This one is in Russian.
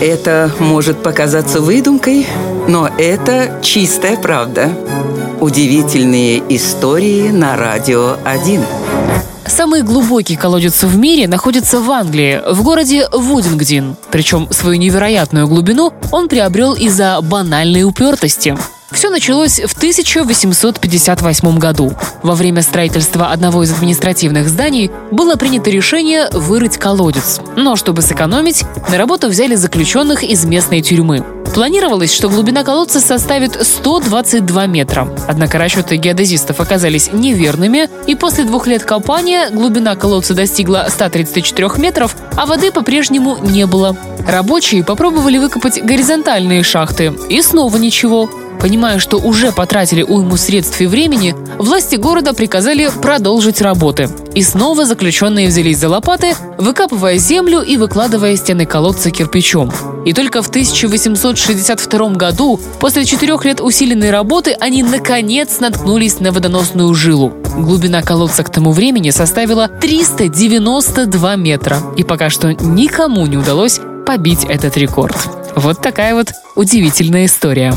Это может показаться выдумкой, но это чистая правда. Удивительные истории на радио 1. Самый глубокий колодец в мире находится в Англии, в городе Вудингдин. Причем свою невероятную глубину он приобрел из-за банальной упертости. Все началось в 1858 году. Во время строительства одного из административных зданий было принято решение вырыть колодец. Но чтобы сэкономить, на работу взяли заключенных из местной тюрьмы. Планировалось, что глубина колодца составит 122 метра. Однако расчеты геодезистов оказались неверными, и после двух лет копания глубина колодца достигла 134 метров, а воды по-прежнему не было. Рабочие попробовали выкопать горизонтальные шахты, и снова ничего. Понимая, что уже потратили уйму средств и времени, власти города приказали продолжить работы. И снова заключенные взялись за лопаты, выкапывая землю и выкладывая стены колодца кирпичом. И только в 1862 году, после четырех лет усиленной работы, они наконец наткнулись на водоносную жилу. Глубина колодца к тому времени составила 392 метра. И пока что никому не удалось побить этот рекорд. Вот такая вот удивительная история.